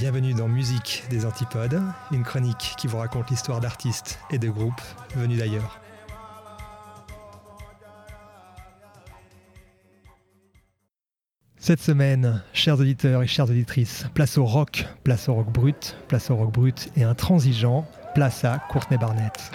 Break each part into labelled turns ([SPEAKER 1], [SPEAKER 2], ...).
[SPEAKER 1] Bienvenue dans Musique des Antipodes, une chronique qui vous raconte l'histoire d'artistes et de groupes venus d'ailleurs. Cette semaine, chers auditeurs et chères auditrices, place au rock, place au rock brut, place au rock brut et intransigeant, place à Courtney Barnett.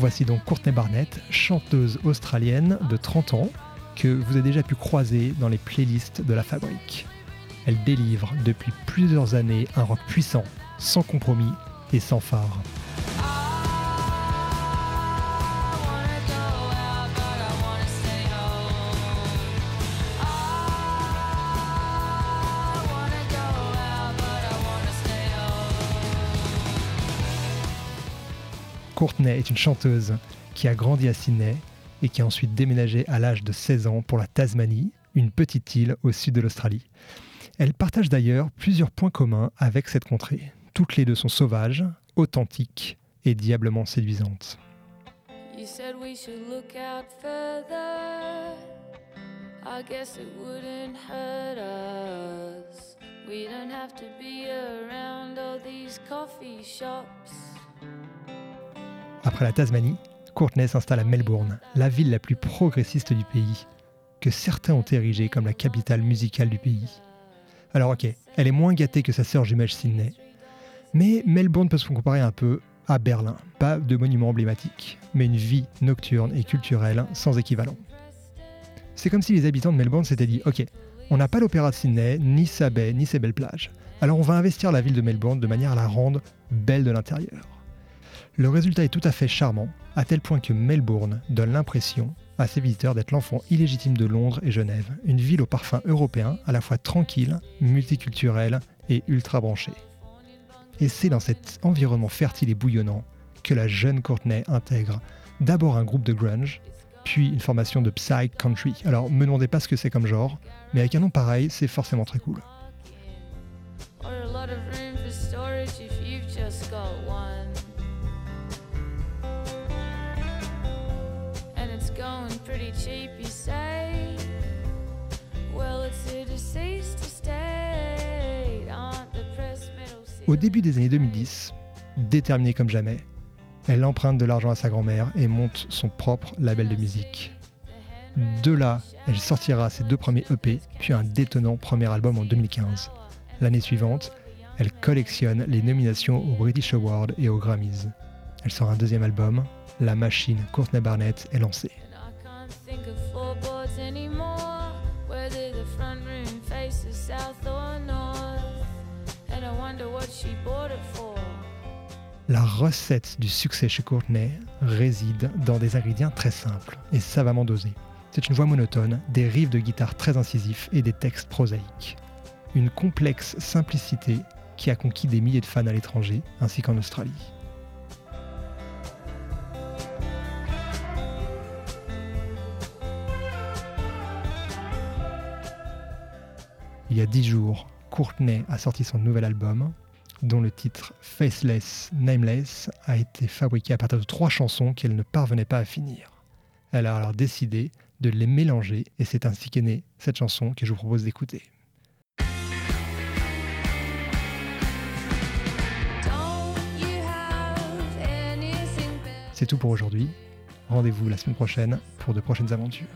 [SPEAKER 1] Voici donc Courtney Barnett, chanteuse australienne de 30 ans, que vous avez déjà pu croiser dans les playlists de la fabrique. Elle délivre depuis plusieurs années un rock puissant, sans compromis et sans phare. Courtney est une chanteuse qui a grandi à Sydney et qui a ensuite déménagé à l'âge de 16 ans pour la Tasmanie, une petite île au sud de l'Australie. Elle partage d'ailleurs plusieurs points communs avec cette contrée. Toutes les deux sont sauvages, authentiques et diablement séduisantes. Après la Tasmanie, Courtney s'installe à Melbourne, la ville la plus progressiste du pays, que certains ont érigée comme la capitale musicale du pays. Alors ok, elle est moins gâtée que sa sœur jumelle Sydney, mais Melbourne peut se comparer un peu à Berlin. Pas de monument emblématique, mais une vie nocturne et culturelle sans équivalent. C'est comme si les habitants de Melbourne s'étaient dit Ok, on n'a pas l'opéra de Sydney, ni sa baie, ni ses belles plages. Alors on va investir la ville de Melbourne de manière à la rendre belle de l'intérieur. Le résultat est tout à fait charmant, à tel point que Melbourne donne l'impression à ses visiteurs d'être l'enfant illégitime de Londres et Genève, une ville au parfum européen, à la fois tranquille, multiculturelle et ultra branchée. Et c'est dans cet environnement fertile et bouillonnant que la jeune Courtney intègre d'abord un groupe de grunge, puis une formation de psych country. Alors, me demandez pas ce que c'est comme genre, mais avec un nom pareil, c'est forcément très cool. Au début des années 2010, déterminée comme jamais, elle emprunte de l'argent à sa grand-mère et monte son propre label de musique. De là, elle sortira ses deux premiers EP, puis un détonnant premier album en 2015. L'année suivante, elle collectionne les nominations aux British Awards et aux Grammys. Elle sort un deuxième album, La machine Courtney Barnett est lancée. La recette du succès chez Courtney réside dans des ingrédients très simples et savamment dosés. C'est une voix monotone, des riffs de guitare très incisifs et des textes prosaïques. Une complexe simplicité qui a conquis des milliers de fans à l'étranger ainsi qu'en Australie. Il y a dix jours, Courtney a sorti son nouvel album, dont le titre Faceless Nameless a été fabriqué à partir de trois chansons qu'elle ne parvenait pas à finir. Elle a alors décidé de les mélanger et c'est ainsi qu'est née cette chanson que je vous propose d'écouter. C'est tout pour aujourd'hui. Rendez-vous la semaine prochaine pour de prochaines aventures.